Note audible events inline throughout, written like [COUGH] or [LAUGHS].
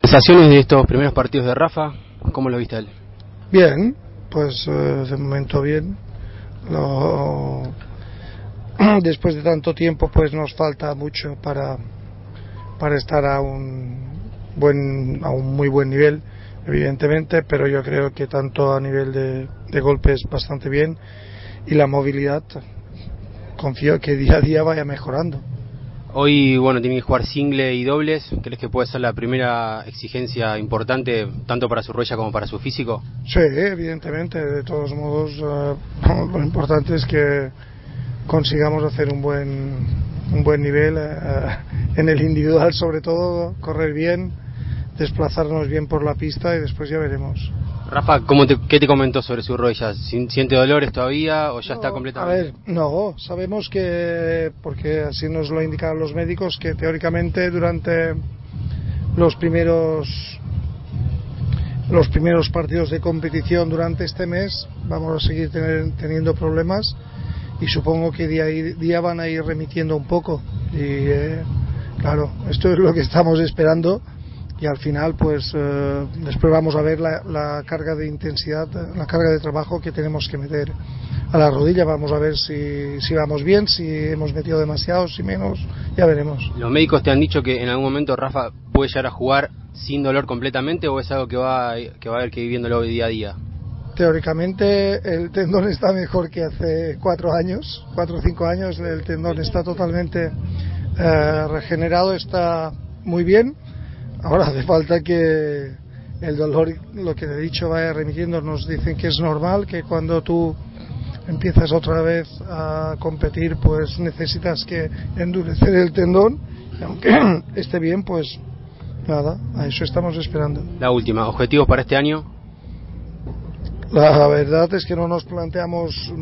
Sensaciones de estos primeros partidos de Rafa, ¿cómo lo viste él? Bien, pues eh, de momento bien. Lo... [CLEARS THROAT] Después de tanto tiempo, pues nos falta mucho para, para estar a un, buen, a un muy buen nivel, evidentemente, pero yo creo que tanto a nivel de, de golpes bastante bien y la movilidad, confío que día a día vaya mejorando. Hoy, bueno, tienen que jugar single y dobles. ¿Crees que puede ser la primera exigencia importante tanto para su rueda como para su físico? Sí, evidentemente. De todos modos, eh, [LAUGHS] lo importante es que consigamos hacer un buen, un buen nivel eh, en el individual, sobre todo, correr bien, desplazarnos bien por la pista y después ya veremos. Rafa, ¿cómo ¿qué te comentó sobre su rodilla? ¿Siente dolores todavía o ya está completamente? A ver, no, sabemos que, porque así nos lo indican los médicos, que teóricamente durante los primeros los primeros partidos de competición durante este mes vamos a seguir teniendo problemas y supongo que día a día van a ir remitiendo un poco y eh, claro esto es lo que estamos esperando y al final pues eh, después vamos a ver la, carga de intensidad, la carga de trabajo que tenemos que meter a la rodilla, vamos a ver si, si vamos bien, si hemos metido demasiado, si menos, ya veremos. ¿Los médicos te han dicho que en algún momento Rafa puede llegar a jugar sin dolor completamente o es algo que va, que va a haber que viviéndolo día a día? Teóricamente el tendón está mejor que hace cuatro años, cuatro o cinco años, el tendón está totalmente eh, regenerado, está muy bien Ahora hace falta que el dolor, lo que he dicho, vaya remitiendo. Nos dicen que es normal, que cuando tú empiezas otra vez a competir, pues necesitas que endurecer el tendón. Y aunque [CLEARS THROAT] esté bien, pues nada, a eso estamos esperando. La última, ¿objetivos para este año? La verdad es que no nos planteamos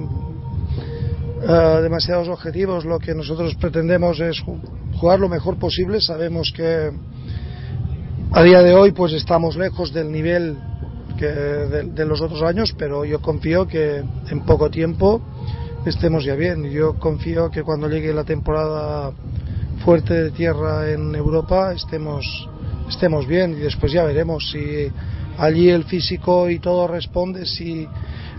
uh, demasiados objetivos. Lo que nosotros pretendemos es jugar lo mejor posible. Sabemos que a día de hoy pues estamos lejos del nivel que de, los otros años, pero yo confío que en poco tiempo estemos ya bien. Yo confío que cuando llegue la temporada fuerte de tierra en Europa estemos, estemos bien y después ya veremos si allí el físico y todo responde, si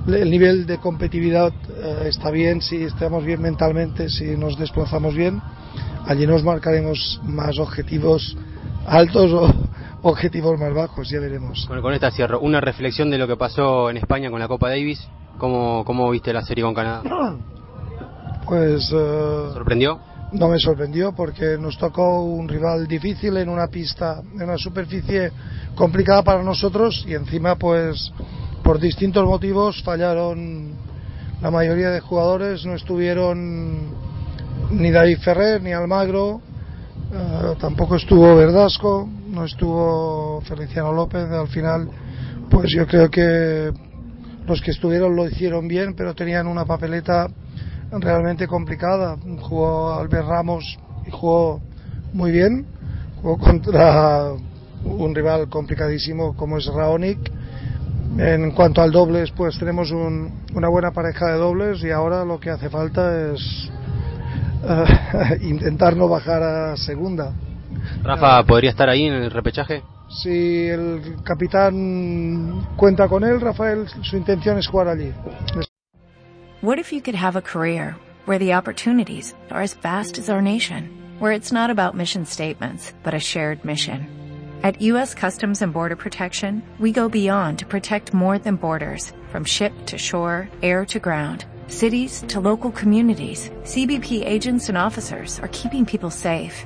el nivel de competitividad eh, está bien, si estamos bien mentalmente, si nos desplazamos bien, allí nos marcaremos más objetivos altos o, objetivos más bajos, ya veremos. Bueno, con esta cierro. Una reflexión de lo que pasó en España con la Copa Davis. ¿Cómo, cómo viste la serie con Canadá? [CLEARS THROAT] Pues... Uh, ¿Sorprendió? No me sorprendió porque nos tocó un rival difícil en una pista, en una superficie complicada para nosotros y encima pues por distintos motivos fallaron la mayoría de jugadores, no estuvieron ni David Ferrer ni Almagro, uh, tampoco estuvo Verdasco, no estuvo Feliciano López, al final pues yo creo que los que estuvieron lo hicieron bien, pero tenían una papeleta realmente complicada. Jugó Albert Ramos y jugó muy bien, jugó contra un rival complicadísimo como es Raonic. En cuanto al dobles, pues tenemos una buena pareja de dobles y ahora lo que hace falta es eh, [LAUGHS] intentar no bajar a segunda. Rafa, ¿podría estar ahí en el repechaje? Si el capitán cuenta con él, Rafael, su intención es jugar allí. What if you could have a career where the opportunities are as vast as our nation, where it's not about mission statements, but a shared mission? At U.S. Customs and Border Protection, we go beyond to protect more than borders, from ship to shore, air to ground, cities to local communities. CBP agents and officers are keeping people safe.